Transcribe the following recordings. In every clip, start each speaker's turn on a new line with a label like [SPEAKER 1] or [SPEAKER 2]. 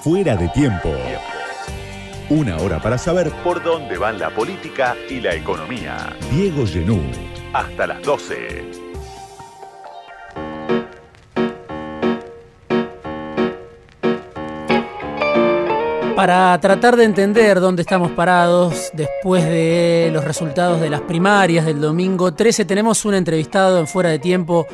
[SPEAKER 1] Fuera de tiempo. Una hora para saber por dónde van la política y la economía. Diego Genú. Hasta las 12.
[SPEAKER 2] Para tratar de entender dónde estamos parados después de los resultados de las primarias del domingo 13, tenemos un entrevistado en fuera de tiempo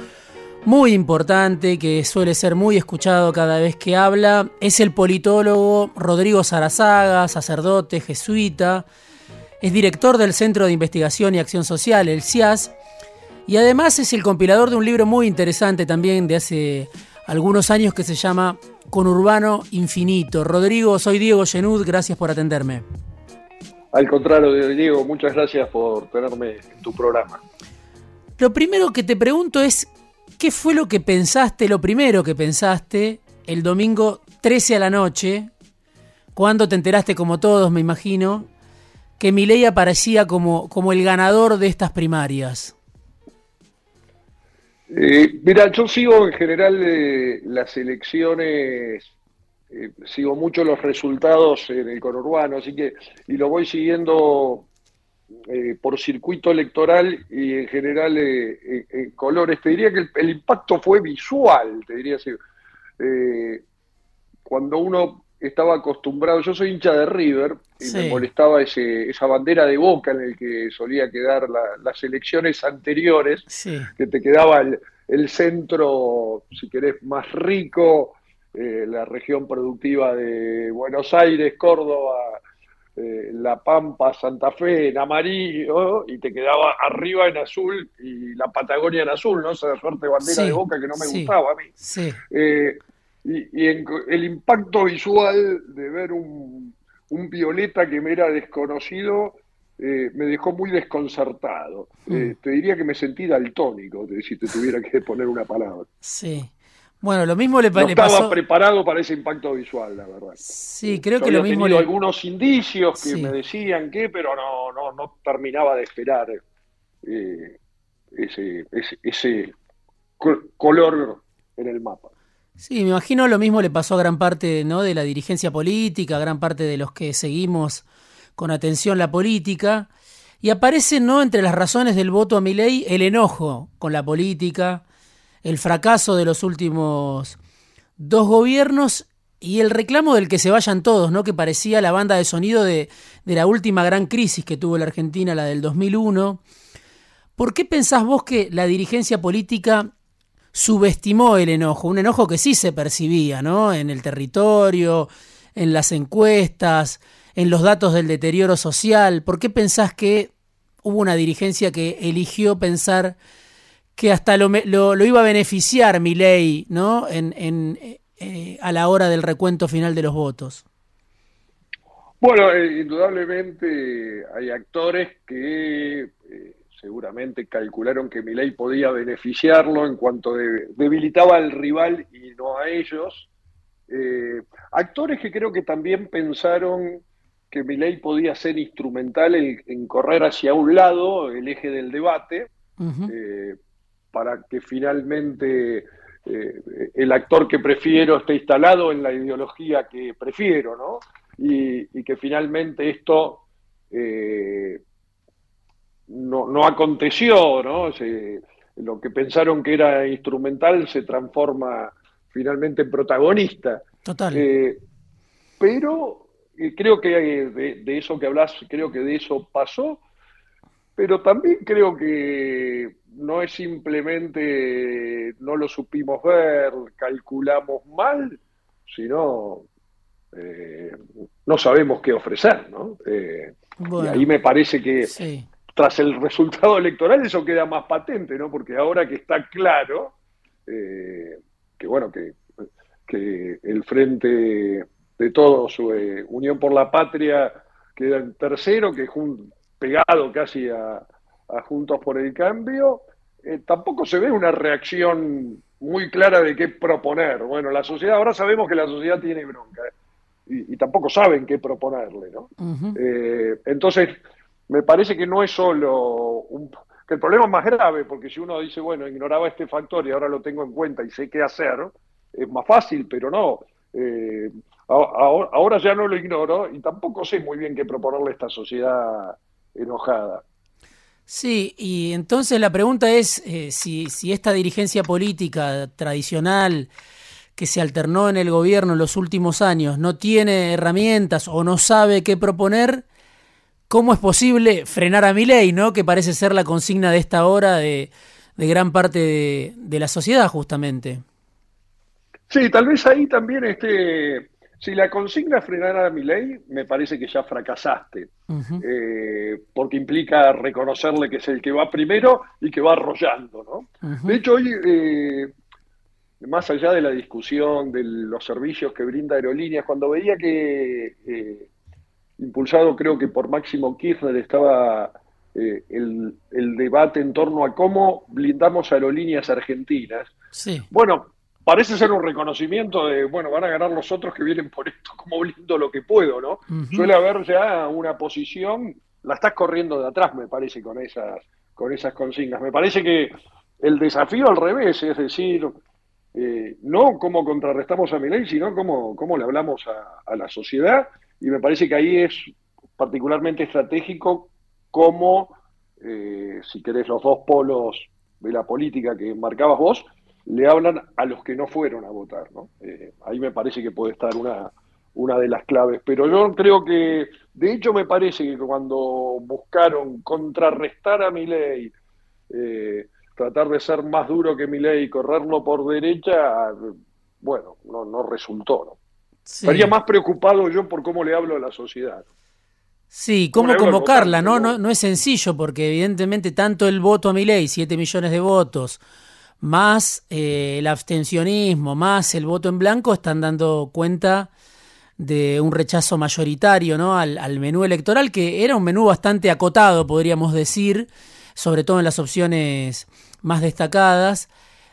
[SPEAKER 2] muy importante que suele ser muy escuchado cada vez que habla. Es el politólogo Rodrigo Sarazaga, sacerdote jesuita. Es director del Centro de Investigación y Acción Social, el CIAS. Y además es el compilador de un libro muy interesante también de hace algunos años que se llama Con Urbano Infinito. Rodrigo, soy Diego Genud, gracias por atenderme.
[SPEAKER 3] Al contrario, Diego, muchas gracias por tenerme en tu programa.
[SPEAKER 2] Lo primero que te pregunto es, ¿qué fue lo que pensaste, lo primero que pensaste el domingo 13 a la noche, cuando te enteraste, como todos me imagino, que Milei aparecía como, como el ganador de estas primarias?
[SPEAKER 3] Eh, mira, yo sigo en general eh, las elecciones, eh, sigo mucho los resultados en el conurbano, así que, y lo voy siguiendo por circuito electoral y en general en colores. Te diría que el, impacto fue visual, te diría así. cuando uno estaba acostumbrado, yo soy hincha de River y me molestaba ese, esa bandera de boca en el que solía quedar las elecciones anteriores, que te quedaba el, centro, si querés, más rico, eh, la región productiva de Buenos Aires, Córdoba, eh, La Pampa, Santa Fe en amarillo, y te quedaba arriba en azul y la Patagonia en azul, ¿no? Esa suerte de bandera de boca que no me gustaba a mí. Eh, y, el impacto visual de ver un, violeta que me era desconocido eh, me dejó muy desconcertado. Mm. Eh, te diría que me sentí daltónico, si te tuviera que poner una palabra.
[SPEAKER 2] Sí. Bueno, lo mismo le, no
[SPEAKER 3] estaba preparado para ese impacto visual, la verdad.
[SPEAKER 2] Sí, creo que lo mismo
[SPEAKER 3] le... algunos indicios que me decían que, pero no, no, no terminaba de esperar eh, ese, ese, ese color en el mapa.
[SPEAKER 2] Sí, me imagino lo mismo le pasó a gran parte ¿no? de la dirigencia política, a gran parte de los que seguimos con atención la política. Y aparece ¿no? entre las razones del voto a mi ley el enojo con la política, el fracaso de los últimos dos gobiernos y el reclamo del que se vayan todos, ¿no? que parecía la banda de sonido de, la última gran crisis que tuvo la Argentina, la del 2001. ¿Por qué pensás vos que la dirigencia política subestimó el enojo, un enojo que sí se percibía, ¿no? En el territorio, en las encuestas, en los datos del deterioro social. ¿Por qué pensás que hubo una dirigencia que eligió pensar que hasta lo, lo, iba a beneficiar mi ley, ¿no? En, eh, a la hora del recuento final de los votos.
[SPEAKER 3] Bueno, eh, indudablemente hay actores que eh, seguramente calcularon que Milei podía beneficiarlo en cuanto debilitaba al rival y no a ellos. Actores que creo que también pensaron que Milei podía ser instrumental en, correr hacia un lado, el eje del debate, eh, para que finalmente eh, el actor que prefiero esté instalado en la ideología que prefiero, ¿no? Y, y que finalmente esto no, no aconteció, ¿no? lo que pensaron que era instrumental se transforma finalmente en protagonista.
[SPEAKER 2] Total.
[SPEAKER 3] Eh, pero eh, creo que de, de, eso que hablas, creo que de eso pasó, pero también creo que no es simplemente no lo supimos ver, calculamos mal, sino eh, no sabemos qué ofrecer, ¿no? y ahí me parece que tras el resultado electoral eso queda más patente, ¿no? Porque ahora que está claro eh, que, bueno, que, que, el frente de todos, eh, Unión por la Patria, queda en tercero, que es un pegado casi a, Juntos por el Cambio, eh, tampoco se ve una reacción muy clara de qué proponer. Bueno, la sociedad, ahora sabemos que la sociedad tiene bronca y, tampoco saben qué proponerle, ¿no? entonces, me parece que no es solo un, que el problema es más grave, porque si uno dice, bueno, ignoraba este factor y ahora lo tengo en cuenta y sé qué hacer, es más fácil, pero no. Eh, ahora, ya no lo ignoro y tampoco sé muy bien qué proponerle a esta sociedad enojada.
[SPEAKER 2] Sí, y entonces la pregunta es eh, si, si esta dirigencia política tradicional que se alternó en el gobierno en los últimos años no tiene herramientas o no sabe qué proponer, ¿cómo es posible frenar a mi ley, ¿no? que parece ser la consigna de esta hora de, gran parte de, la sociedad justamente?
[SPEAKER 3] Sí, tal vez ahí también este, si la consigna es frenar a mi ley, me parece que ya fracasaste, eh, porque implica reconocerle que es el que va primero y que va arrollando. ¿no? De hecho, hoy, eh, más allá de la discusión de los servicios que brinda Aerolíneas, cuando veía que, eh, impulsado creo que por Máximo Kirchner, estaba el, el, debate en torno a cómo blindamos aerolíneas argentinas. Sí. Bueno, parece ser un reconocimiento de, bueno, van a ganar los otros que vienen por esto, como blindo lo que puedo, ¿no? Suele haber ya una posición, la estás corriendo de atrás, me parece, con esas, con esas consignas. Me parece que el desafío al revés, es decir, eh, no cómo contrarrestamos a ley, sino cómo, cómo le hablamos a, la sociedad, y me parece que ahí es particularmente estratégico cómo, eh, si querés, los dos polos de la política que marcabas vos, le hablan a los que no fueron a votar. ¿no? Eh, ahí me parece que puede estar una, una de las claves. Pero yo creo que, de hecho, me parece que cuando buscaron contrarrestar a mi ley, eh, tratar de ser más duro que mi ley, correrlo por derecha, bueno, no, no resultó. ¿no? Estaría más preocupado yo por cómo le hablo a la sociedad.
[SPEAKER 2] Sí, cómo convocarla, ¿no? ¿no? No es sencillo porque evidentemente tanto el voto a mi ley, 7 millones de votos, más eh, el abstencionismo, más el voto en blanco, están dando cuenta de un rechazo mayoritario ¿no? al, menú electoral, que era un menú bastante acotado, podríamos decir, sobre todo en las opciones más destacadas.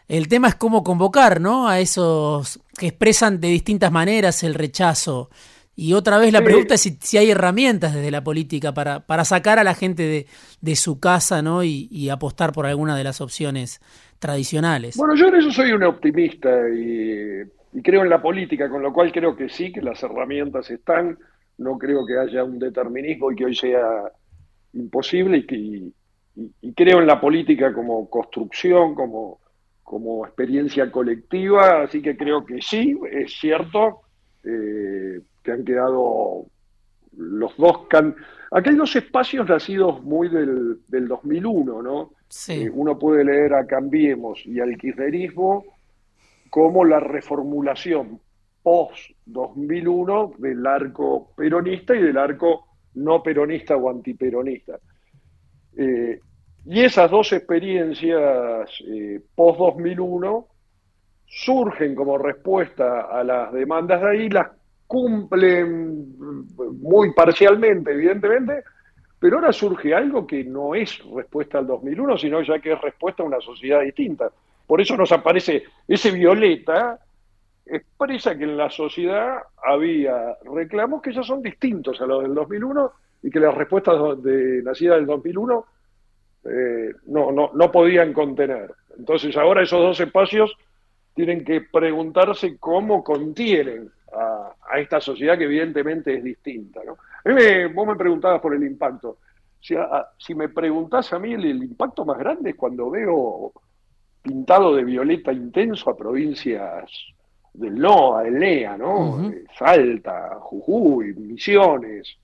[SPEAKER 2] El tema es cómo convocar ¿no? a esos que expresan de distintas maneras el rechazo. Y otra vez la pregunta es si, hay herramientas desde la política para, para sacar a la gente de, su casa ¿no? y, y apostar por alguna de las opciones tradicionales.
[SPEAKER 3] Bueno, yo en eso soy un optimista y, creo en la política, con lo cual creo que sí, que las herramientas están. No creo que haya un determinismo y que hoy sea imposible y, creo en la política como construcción, como, como experiencia colectiva, así que creo que sí, es cierto eh, que han quedado los dos... Can... Aquí hay dos espacios nacidos muy del, del 2001, ¿no? Eh, uno puede leer a Cambiemos y al kirchnerismo como la reformulación post-2001 del arco peronista y del arco no peronista o antiperonista. Eh, y esas dos experiencias eh, post-2001 surgen como respuesta a las demandas de ahí, las cumplen muy parcialmente, evidentemente, pero ahora surge algo que no es respuesta al 2001, sino ya que es respuesta a una sociedad distinta. Por eso nos aparece ese violeta, expresa que en la sociedad había reclamos que ya son distintos a los del 2001 y que las respuestas de nacidas del 2001 eh, no, no, no podían contener. Entonces ahora esos dos espacios tienen que preguntarse cómo contienen a, esta sociedad que evidentemente es distinta. ¿no? vos me preguntabas por el impacto. Si, si me preguntás a mí, el, impacto más grande es cuando veo pintado de violeta intenso a provincias del NOA, del NEA, ¿no? Eh, Salta, Jujuy, Misiones,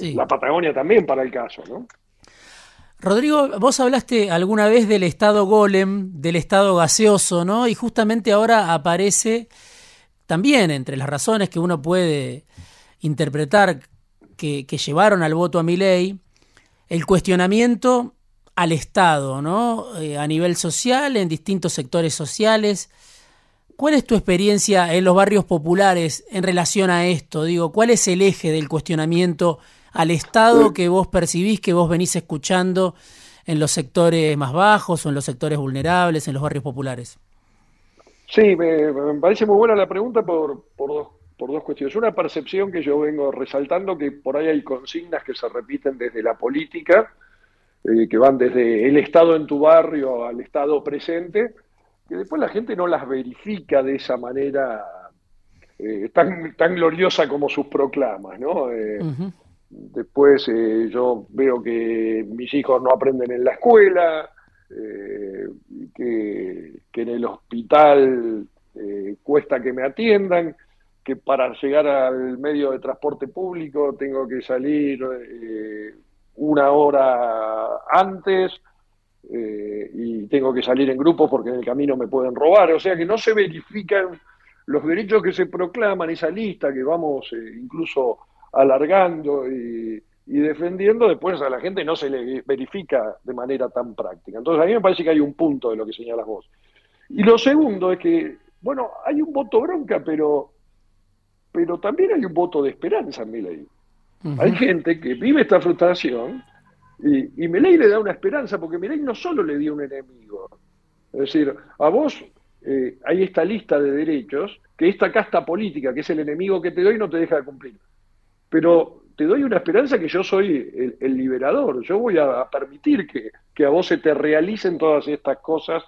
[SPEAKER 3] eh, la Patagonia también para el caso, ¿no?
[SPEAKER 2] Rodrigo, vos hablaste alguna vez del estado golem, del estado gaseoso, ¿no? Y justamente ahora aparece también entre las razones que uno puede interpretar que, llevaron al voto a mi ley, el cuestionamiento al Estado, ¿no? Eh, a nivel social, en distintos sectores sociales. ¿Cuál es tu experiencia en los barrios populares en relación a esto? Digo, ¿cuál es el eje del cuestionamiento al Estado que vos percibís, que vos venís escuchando en los sectores más bajos o en los sectores vulnerables, en los barrios populares?
[SPEAKER 3] Sí, me, parece muy buena la pregunta por, por dos por dos cuestiones. Una percepción que yo vengo resaltando, que por ahí hay consignas que se repiten desde la política, eh, que van desde el Estado en tu barrio al Estado presente, que después la gente no las verifica de esa manera eh, tan, tan gloriosa como sus proclamas, ¿no? Después yo veo que mis hijos no aprenden en la escuela, que, que, en el hospital cuesta que me atiendan, que para llegar al medio de transporte público tengo que salir una hora antes eh, y tengo que salir en grupo porque en el camino me pueden robar. O sea que no se verifican los derechos que se proclaman, esa lista que vamos eh, incluso alargando y, defendiendo, después a la gente no se le verifica de manera tan práctica. Entonces a mí me parece que hay un punto de lo que señalas vos. Y lo segundo es que, bueno, hay un voto bronca, pero, pero también hay un voto de esperanza en mi ley. Hay gente que vive esta frustración y, y Milei le da una esperanza, porque Milei no solo le dio un enemigo. Es decir, a vos eh, hay esta lista de derechos que esta casta política, que es el enemigo que te doy, no te deja de cumplir. Pero te doy una esperanza que yo soy el, liberador. Yo voy a, permitir que, a vos se te realicen todas estas cosas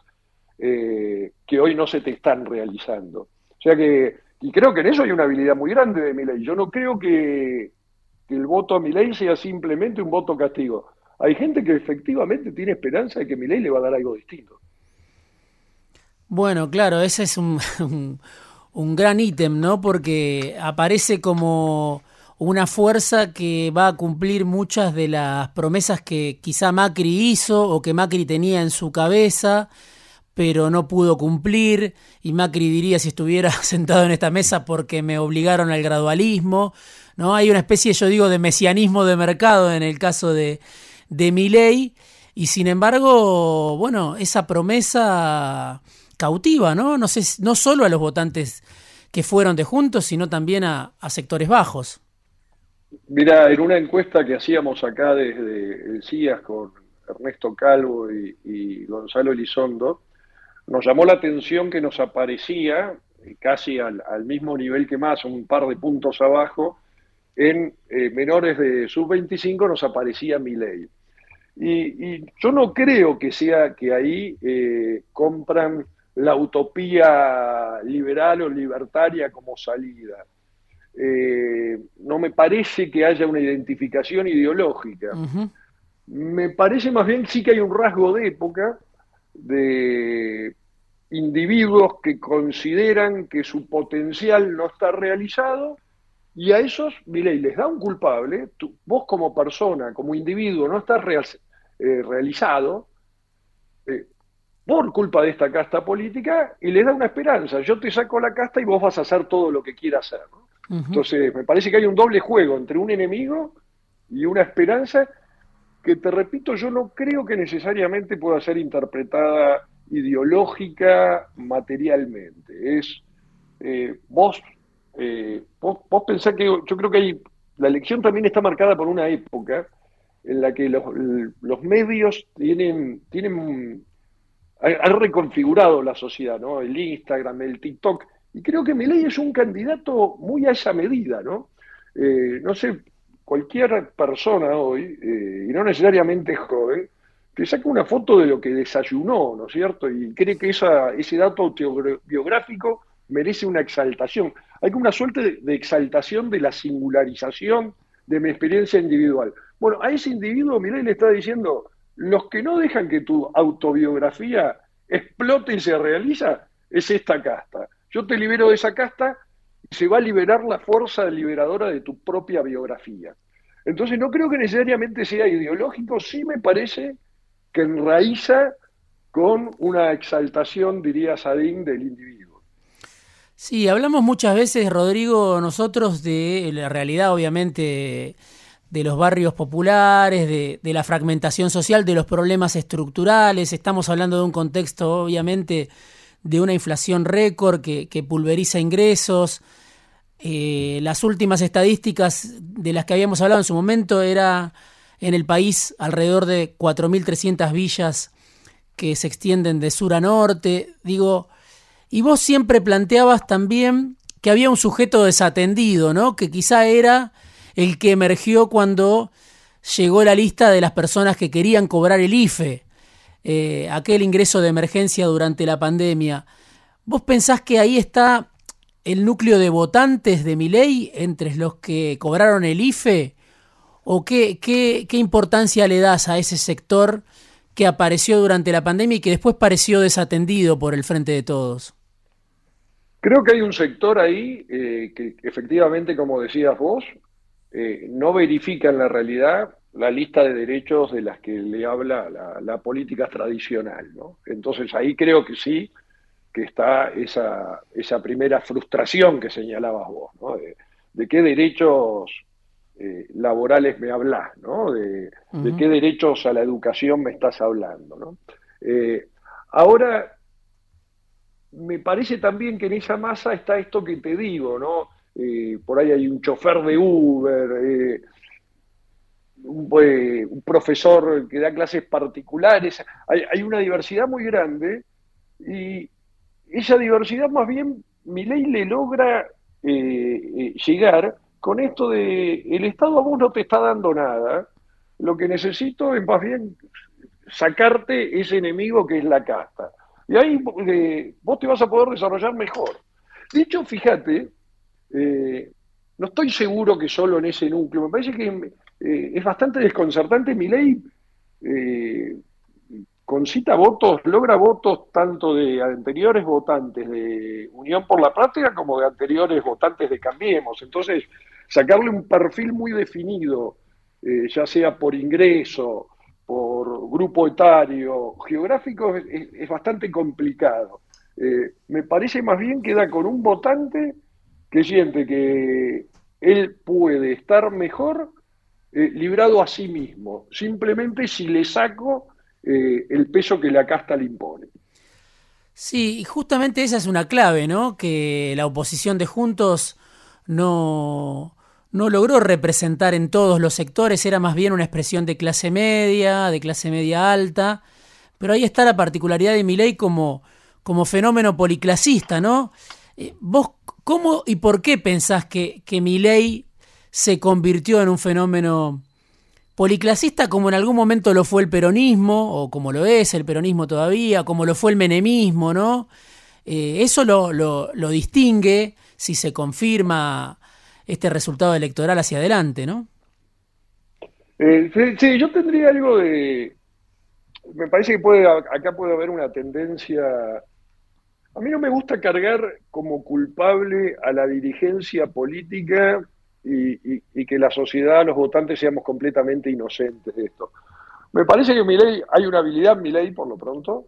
[SPEAKER 3] eh, que hoy no se te están realizando. O sea que, y creo que en eso hay una habilidad muy grande de mi ley. Yo no creo que, que el voto a mi ley sea simplemente un voto castigo. Hay gente que efectivamente tiene esperanza de que mi ley le va a dar algo distinto.
[SPEAKER 2] Bueno, claro, ese es un, un, gran ítem, ¿no? Porque aparece como una fuerza que va a cumplir muchas de las promesas que quizá Macri hizo o que Macri tenía en su cabeza, pero no pudo cumplir. Y Macri diría si estuviera sentado en esta mesa porque me obligaron al gradualismo. ¿no? Hay una especie, yo digo, de mesianismo de mercado en el caso de, de ley y sin embargo, bueno, esa promesa cautiva, ¿no? No, sé, no solo a los votantes que fueron de juntos, sino también a, sectores bajos.
[SPEAKER 3] Mira, en una encuesta que hacíamos acá desde el CIAS con Ernesto Calvo y, Gonzalo Elizondo, nos llamó la atención que nos aparecía casi al, al mismo nivel que más, un par de puntos abajo, en eh, menores de sub-25 nos aparecía mi ley. Y, yo no creo que sea que ahí eh, compran la utopía liberal o libertaria como salida. Eh, no me parece que haya una identificación ideológica. Me parece más bien sí que hay un rasgo de época de individuos que consideran que su potencial no está realizado y a esos, ley les da un culpable, vos como persona, como individuo, no estás eh, realizado eh, por culpa de esta casta política y les da una esperanza. Yo te saco la casta y vos vas a hacer todo lo que quieras hacer. Entonces, me parece que hay un doble juego entre un enemigo y una esperanza que, te repito, yo no creo que necesariamente pueda ser interpretada ideológica, materialmente. Es eh, vos eh, vos, pensás que yo creo que hay, la elección también está marcada por una época en la que los, medios tienen, tienen han reconfigurado la sociedad, ¿no? El Instagram, el TikTok, y creo que Milei es un candidato muy a esa medida, ¿no? Eh, no sé, cualquier persona hoy, eh, y no necesariamente joven, te saca una foto de lo que desayunó, ¿no es cierto? Y cree que esa, ese dato autobiográfico merece una exaltación. Hay una suerte de, exaltación de la singularización de mi experiencia individual. Bueno, a ese individuo Milei le está diciendo, los que no dejan que tu autobiografía explote y se realiza, es esta casta. Yo te libero de esa casta y se va a liberar la fuerza liberadora de tu propia biografía. Entonces no creo que necesariamente sea ideológico, sí me parece que enraiza con una exaltación, diría Sadín, del individuo.
[SPEAKER 2] Sí, hablamos muchas veces, Rodrigo, nosotros de la realidad, obviamente, de los barrios populares, de, la fragmentación social, de los problemas estructurales. Estamos hablando de un contexto, obviamente, de una inflación récord que, pulveriza ingresos. Eh, las últimas estadísticas de las que habíamos hablado en su momento era en el país alrededor de 4.300 villas que se extienden de sur a norte. Digo, y vos siempre planteabas también que había un sujeto desatendido, ¿no? Que quizá era el que emergió cuando llegó la lista de las personas que querían cobrar el IFE, eh, aquel ingreso de emergencia durante la pandemia. ¿Vos pensás que ahí está el núcleo de votantes de Milei entre los que cobraron el IFE? ¿O qué, qué, qué importancia le das a ese sector que apareció durante la pandemia y que después pareció desatendido por el Frente de Todos?
[SPEAKER 3] Creo que hay un sector ahí eh, que efectivamente, como decías vos, eh, no verifica en la realidad la lista de derechos de las que le habla la, política tradicional. ¿no? Entonces ahí creo que sí, que está esa, esa primera frustración que señalabas vos, ¿no? de, qué derechos eh, laborales me hablas, ¿no? De, qué derechos a la educación me estás hablando, ¿no? Eh, ahora, me parece también que en esa masa está esto que te digo, ¿no? Eh, por ahí hay un chofer de Uber, un, profesor que da clases particulares, hay, una diversidad muy grande y esa diversidad más bien mi ley le logra eh, eh, llegar con esto de el Estado a vos no te está dando nada, lo que necesito es más bien sacarte ese enemigo que es la casta. Y ahí eh, vos te vas a poder desarrollar mejor. De hecho, fíjate, no estoy seguro que solo en ese núcleo, me parece que eh, es bastante desconcertante. Mi ley eh, concita votos, logra votos tanto de anteriores votantes de Unión por la Patria como de anteriores votantes de Cambiemos. Entonces, sacarle un perfil muy definido, eh, ya sea por ingreso, por grupo etario, geográfico, es, bastante complicado. me parece más bien que da con un votante que siente que él puede estar mejor eh, librado a sí mismo, simplemente si le saco eh, el peso que la casta le impone.
[SPEAKER 2] Sí, y justamente esa es una clave, ¿no? Que la oposición de Juntos no, no logró representar en todos los sectores, era más bien una expresión de clase media, de clase media alta, pero ahí está la particularidad de Milei como, como fenómeno policlasista, ¿no? Eh, ¿Vos cómo y por qué pensás que, que Milei se convirtió en un fenómeno policlasista como en algún momento lo fue el peronismo, o como lo es el peronismo todavía, como lo fue el menemismo, ¿no? Eh, eso lo, lo, distingue si se confirma este resultado electoral hacia adelante, ¿no?
[SPEAKER 3] Eh, sí, yo tendría algo de... Me parece que puede, acá puede haber una tendencia... A mí no me gusta cargar como culpable a la dirigencia política y, que la sociedad, los votantes, seamos completamente inocentes de esto. Me parece que mi ley hay una habilidad en mi ley, por lo pronto.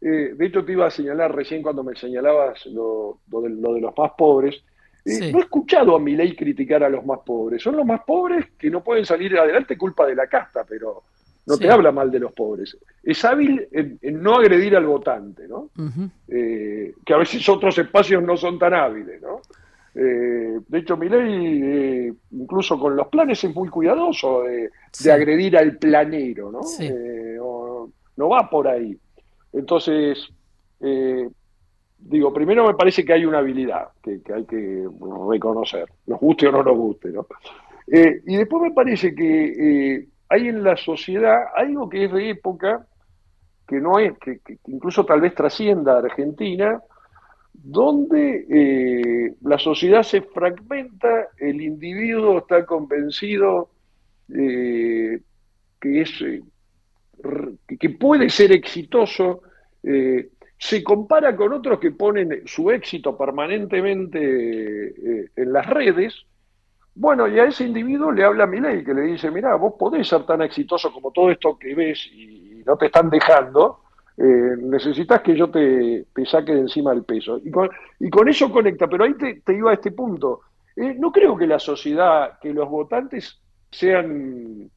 [SPEAKER 3] Eh, de hecho, te iba a señalar recién cuando me señalabas lo, de, los más pobres. Eh, no he escuchado a mi ley criticar a los más pobres. Son los más pobres que no pueden salir adelante culpa de la casta, pero no te habla mal de los pobres. Es hábil en, no agredir al votante, ¿no? Eh, que a veces otros espacios no son tan hábiles, ¿no? Eh, de hecho, mi ley, eh, incluso con los planes, es muy cuidadoso de, agredir al planero, ¿no? Eh, no, va por ahí. Entonces, digo, primero me parece que hay una habilidad que, hay que reconocer, nos guste o no nos guste, ¿no? y después me parece que hay en la sociedad algo que es de época, que no es, que incluso tal vez trascienda a Argentina, donde eh, la sociedad se fragmenta, el individuo está convencido eh, que, es, eh, que puede ser exitoso, se compara con otros que ponen su éxito permanentemente en las redes, bueno, y a ese individuo le habla ley que le dice, mira, vos podés ser tan exitoso como todo esto que ves y no te están dejando, eh, necesitas que yo te, saque de encima el peso. Y con, eso conecta, pero ahí te, iba a este punto. Eh, no creo que la sociedad, que los votantes sean,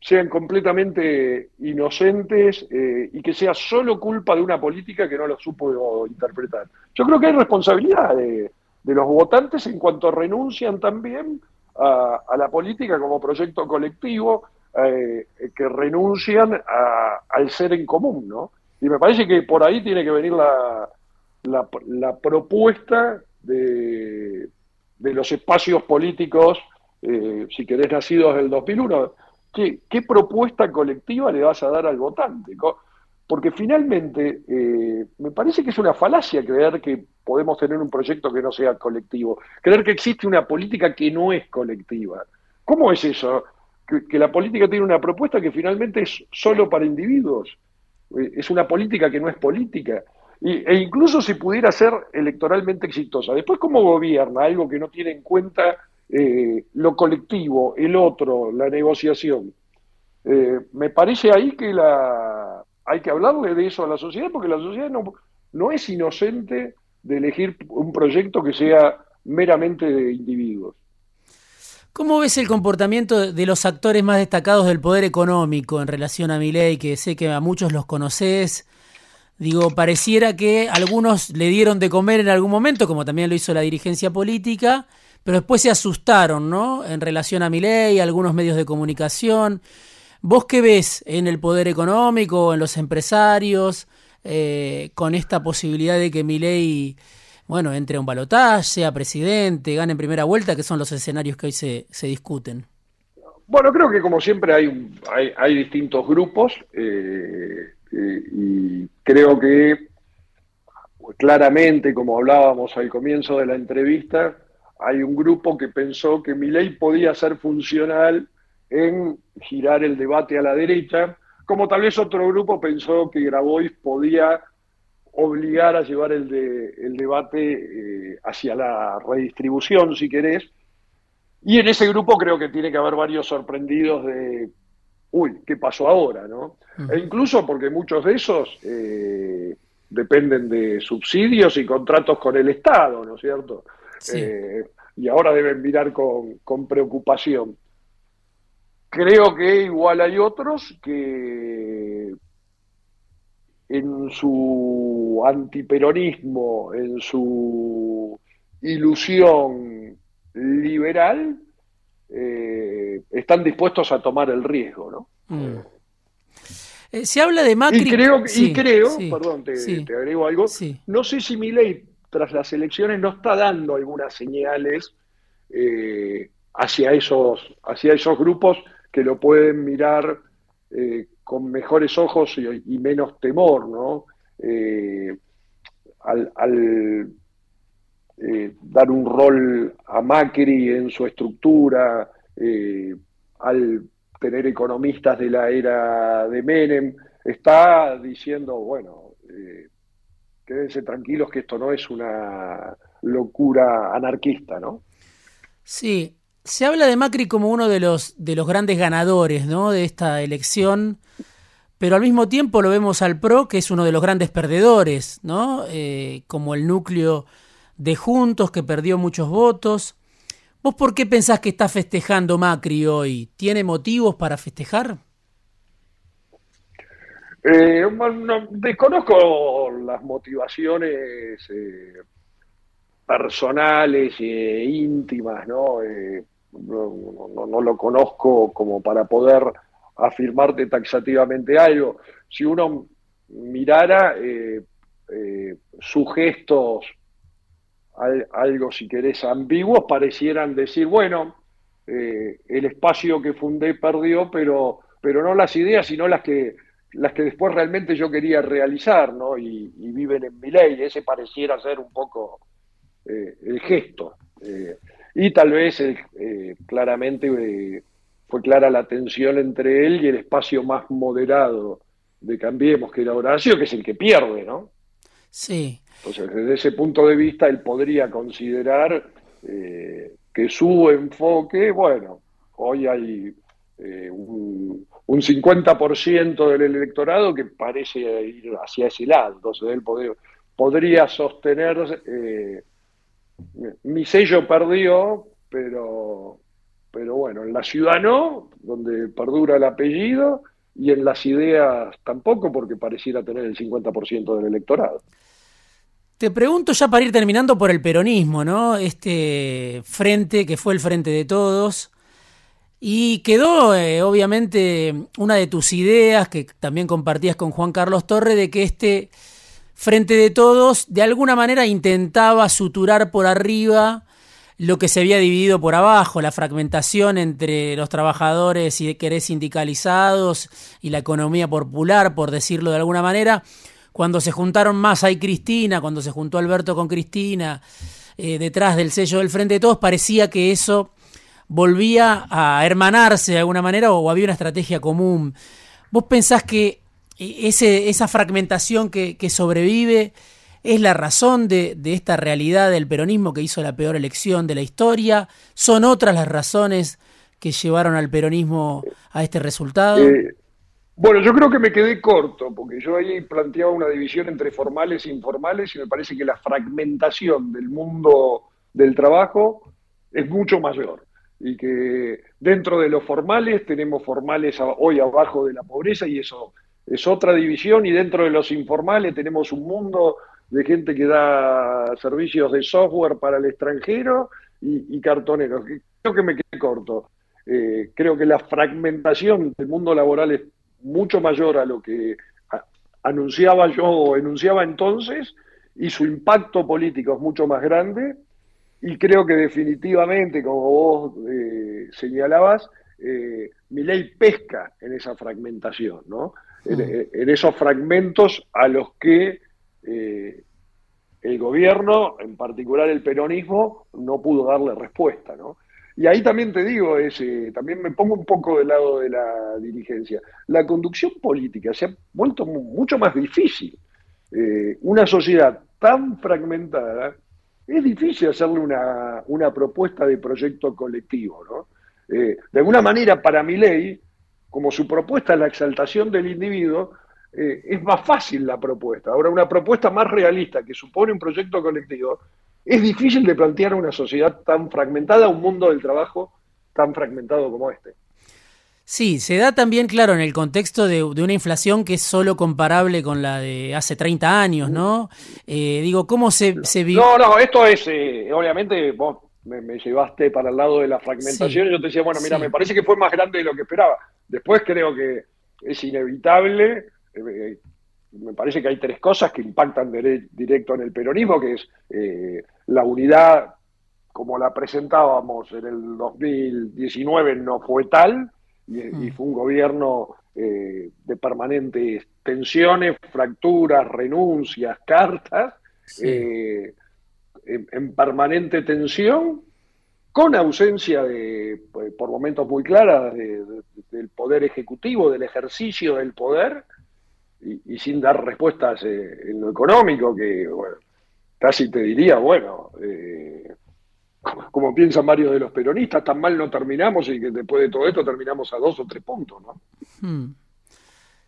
[SPEAKER 3] sean completamente inocentes eh, y que sea solo culpa de una política que no lo supo interpretar. Yo creo que hay responsabilidad de, los votantes en cuanto renuncian también a, a la política como proyecto colectivo, que renuncian al ser en común, ¿no? Y me parece que por ahí tiene que venir la, la, propuesta de, de, los espacios políticos, eh, si querés, nacidos del 2001. ¿Qué, ¿Qué propuesta colectiva le vas a dar al votante? porque finalmente eh, me parece que es una falacia creer que podemos tener un proyecto que no sea colectivo, creer que existe una política que no es colectiva. ¿Cómo es eso? Que, la política tiene una propuesta que finalmente es solo para individuos. Eh, es una política que no es política. e incluso si pudiera ser electoralmente exitosa. Después, ¿cómo gobierna algo que no tiene en cuenta eh, lo colectivo, el otro, la negociación? me parece ahí que la, hay que hablarle de eso a la sociedad porque la sociedad no, no es inocente de elegir un proyecto que sea meramente de individuos.
[SPEAKER 2] ¿Cómo ves el comportamiento de los actores más destacados del poder económico en relación a mi ley, que sé que a muchos los conoces? Digo, pareciera que algunos le dieron de comer en algún momento, como también lo hizo la dirigencia política, pero después se asustaron, ¿no? En relación a mi ley, algunos medios de comunicación. ¿Vos qué ves en el poder económico, en los empresarios, eh, con esta posibilidad de que Milei, bueno, entre a un balotaje, sea presidente, gane en primera vuelta, que son los escenarios que hoy se, discuten?
[SPEAKER 3] Bueno, creo que como siempre hay, hay, distintos grupos eh, eh, y creo que claramente, como hablábamos al comienzo de la entrevista, hay un grupo que pensó que mi ley podía ser funcional en girar el debate a la derecha, como tal vez otro grupo pensó que Grabois podía obligar a llevar el, el debate eh, hacia la redistribución, si querés. Y en ese grupo creo que tiene que haber varios sorprendidos de, uy, ¿qué pasó ahora? ¿no? E incluso porque muchos de esos eh, dependen de subsidios y contratos con el Estado, ¿no es cierto? Eh, y ahora deben mirar con, con preocupación. Creo que igual hay otros que en su antiperonismo, en su ilusión liberal, eh, están dispuestos a tomar el riesgo, ¿no?
[SPEAKER 2] Mm. Eh, se habla de Macri.
[SPEAKER 3] Y creo, y creo perdón, te, agrego algo, no sé si mi ley tras las elecciones no está dando algunas señales eh, hacia, esos, hacia esos grupos que lo pueden mirar eh, con mejores ojos y, menos temor, ¿no? Eh, al, eh, dar un rol a Macri en su estructura, al tener economistas de la era de Menem, está diciendo, bueno, quédense tranquilos que esto no es una locura anarquista, ¿no?
[SPEAKER 2] Sí, se habla de Macri como uno de los, de los grandes ganadores ¿no? de esta elección, pero al mismo tiempo lo vemos al PRO, que es uno de los grandes perdedores, ¿no? Eh, como el núcleo de Juntos, que perdió muchos votos. ¿Vos por qué pensás que está festejando Macri hoy? ¿Tiene motivos para festejar?
[SPEAKER 3] Eh, desconozco las motivaciones eh, personales e íntimas, ¿no? No, lo conozco como para poder afirmarte taxativamente algo. Si uno mirara eh, eh, sus gestos, algo si querés ambiguos, parecieran decir, bueno, eh, el espacio que fundé perdió, pero, pero no las ideas, sino las que, las que después realmente yo quería realizar, ¿no? Y, viven en mi ley, ese pareciera ser un poco el gesto. Y tal vez eh, claramente eh, fue clara la tensión entre él y el espacio más moderado de Cambiemos, que era Horacio, que es el que pierde, ¿no?
[SPEAKER 2] Sí.
[SPEAKER 3] Entonces, desde ese punto de vista, él podría considerar eh, que su enfoque, bueno, hoy hay un, un 50% del electorado que parece ir hacia ese lado, entonces él podría, podría sostener mi sello perdió, pero, pero bueno, en la ciudad no, donde perdura el apellido, y en las ideas tampoco, porque pareciera tener el 50% del electorado.
[SPEAKER 2] Te pregunto ya para ir terminando por el peronismo, ¿no? Este frente que fue el frente de todos. Y quedó, eh, obviamente, una de tus ideas que también compartías con Juan Carlos Torre, de que este frente de todos, de alguna manera intentaba suturar por arriba lo que se había dividido por abajo, la fragmentación entre los trabajadores y querés sindicalizados y la economía popular, por decirlo de alguna manera. Cuando se juntaron más y Cristina, cuando se juntó Alberto con Cristina, eh, detrás del sello del Frente de Todos, parecía que eso volvía a hermanarse de alguna manera o había una estrategia común. ¿Vos pensás que ese, esa fragmentación que, que sobrevive ¿Es la razón de, esta realidad del peronismo que hizo la peor elección de la historia? ¿Son otras las razones que llevaron al peronismo a este resultado?
[SPEAKER 3] Eh, bueno, yo creo que me quedé corto, porque yo ahí planteaba una división entre formales e informales y me parece que la fragmentación del mundo del trabajo es mucho mayor y que dentro de los formales tenemos formales hoy abajo de la pobreza y eso es otra división y dentro de los informales tenemos un mundo de gente que da servicios de software para el extranjero y, cartoneros. Creo que me quedé corto. Eh, creo que la fragmentación del mundo laboral es mucho mayor a lo que anunciaba yo o enunciaba entonces y su impacto político es mucho más grande y creo que definitivamente, como vos eh, señalabas, eh, mi ley pesca en esa fragmentación, ¿no? En, mm. esos fragmentos a los que eh, el gobierno, en particular el peronismo, no pudo darle respuesta, ¿no? Y ahí también te digo, ese, también me pongo un poco del lado de la dirigencia. La conducción política se ha vuelto mucho más difícil. Eh, una sociedad tan fragmentada, es difícil hacerle una, una propuesta de proyecto colectivo, ¿no? Eh, de alguna manera, para mi ley, como su propuesta es la exaltación del individuo, eh, es más fácil la propuesta. Ahora, una propuesta más realista que supone un proyecto colectivo, es difícil de plantear una sociedad tan fragmentada, un mundo del trabajo tan fragmentado como este.
[SPEAKER 2] Sí, se da también, claro, en el contexto de, una inflación que es solo comparable con la de hace 30 años, ¿no? Eh, digo, ¿cómo se, se vive?
[SPEAKER 3] No, no, esto es, eh, obviamente, vos me, llevaste para el lado de la fragmentación y yo te decía, bueno, mira, me parece que fue más grande de lo que esperaba. Después creo que es inevitable eh, me parece que hay tres cosas que impactan directo en el peronismo, que es eh, la unidad como la presentábamos en el 2019 no fue tal y, mm. fue un gobierno eh, de permanentes tensiones, fracturas, renuncias, cartas, en, permanente tensión, con ausencia de, por momentos muy claras, del poder ejecutivo, del ejercicio del poder, y, sin dar respuestas eh, en lo económico, que casi te diría, bueno, eh, como, piensan varios de los peronistas, tan mal no terminamos y que después de todo esto terminamos a dos o tres puntos, ¿no?
[SPEAKER 2] Hmm.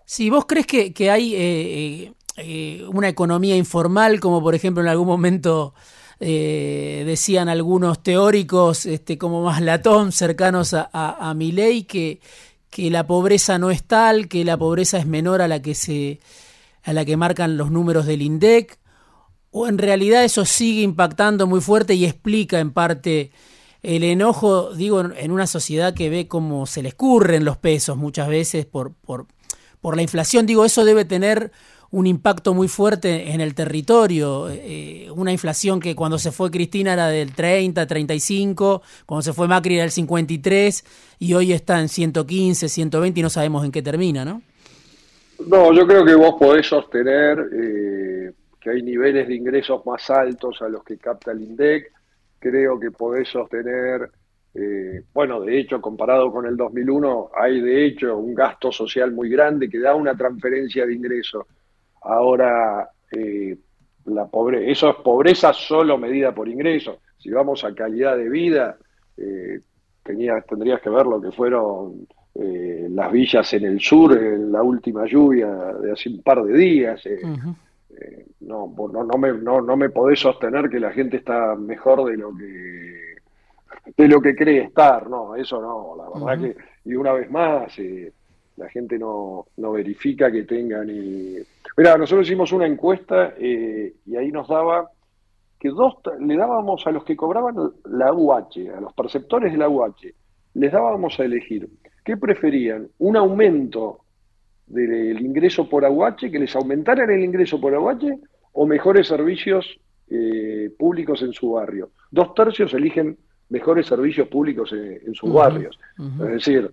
[SPEAKER 2] Si vos crees que, hay eh, una economía informal, como por ejemplo en algún momento decían algunos teóricos, este, como más latón, cercanos a, a, a que, que la pobreza no es tal, que la pobreza es menor a la que se a la que marcan los números del INDEC o en realidad eso sigue impactando muy fuerte y explica en parte el enojo, digo, en una sociedad que ve cómo se le escurren los pesos muchas veces por, por, por la inflación, digo, eso debe tener un impacto muy fuerte en el territorio. Eh, una inflación que cuando se fue Cristina era del 30, 35, cuando se fue Macri era del 53 y hoy está en 115, 120 y no sabemos en qué termina, ¿no?
[SPEAKER 3] No, yo creo que vos podés sostener eh, que hay niveles de ingresos más altos a los que capta el INDEC. Creo que podés sostener, eh, bueno, de hecho, comparado con el 2001, hay de hecho un gasto social muy grande que da una transferencia de ingresos Ahora, eh, la pobre eso es pobreza solo medida por ingreso. Si vamos a calidad de vida, eh, tendrías que ver lo que fueron eh, las villas en el sur en la última lluvia de hace un par de días. no, no, no, me, no, no me podés sostener que la gente está mejor de lo que de lo que cree estar, no, eso no, la verdad que, y una vez más, la gente no, no verifica que tengan... ni Mira, nosotros hicimos una encuesta eh, y ahí nos daba que dos, le dábamos a los que cobraban la UH, a los perceptores de la UH, les dábamos a elegir qué preferían, un aumento del ingreso por AUH, que les aumentaran el ingreso por AUH, o mejores servicios eh, públicos en su barrio. Dos tercios eligen mejores servicios públicos en, sus barrios. Es decir,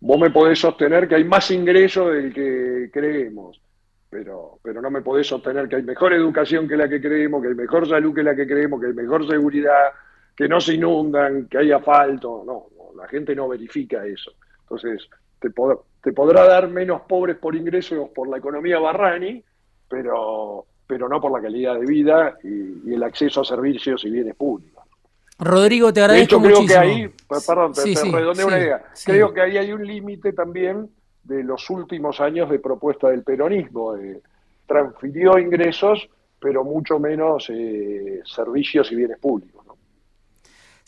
[SPEAKER 3] vos me podés sostener que hay más ingresos del que creemos, pero, pero no me podés sostener que hay mejor educación que la que creemos, que hay mejor salud que la que creemos, que hay mejor seguridad, que no se inundan, que hay asfalto. No, la gente no verifica eso. Entonces, te, podrá dar menos pobres por ingresos por la economía Barrani, pero, pero no por la calidad de vida y el acceso a servicios y bienes públicos.
[SPEAKER 2] Rodrigo, te agradezco
[SPEAKER 3] de hecho, creo que ahí, perdón, te, una idea. Creo que ahí hay un límite también de los últimos años de propuesta del peronismo. transfirió ingresos, pero mucho menos eh, servicios y bienes públicos.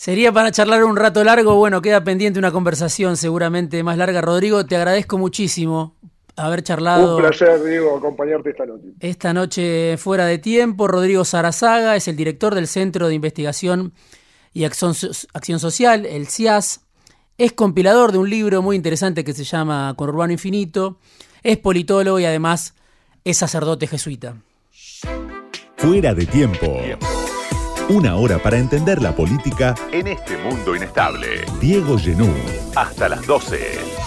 [SPEAKER 2] Sería para charlar un rato largo, bueno, queda pendiente una conversación seguramente más larga. Rodrigo, te agradezco muchísimo haber charlado.
[SPEAKER 3] Un placer, Diego, acompañarte esta noche.
[SPEAKER 2] Esta noche fuera de tiempo, Rodrigo Sarazaga es el director del Centro de Investigación y Acción, Social, el CIAS. Es compilador de un libro muy interesante que se llama Conurbano Infinito. Es politólogo y además es sacerdote jesuita.
[SPEAKER 1] Fuera de tiempo. Una hora para entender la política en este mundo inestable. Diego Genú. Hasta las 12.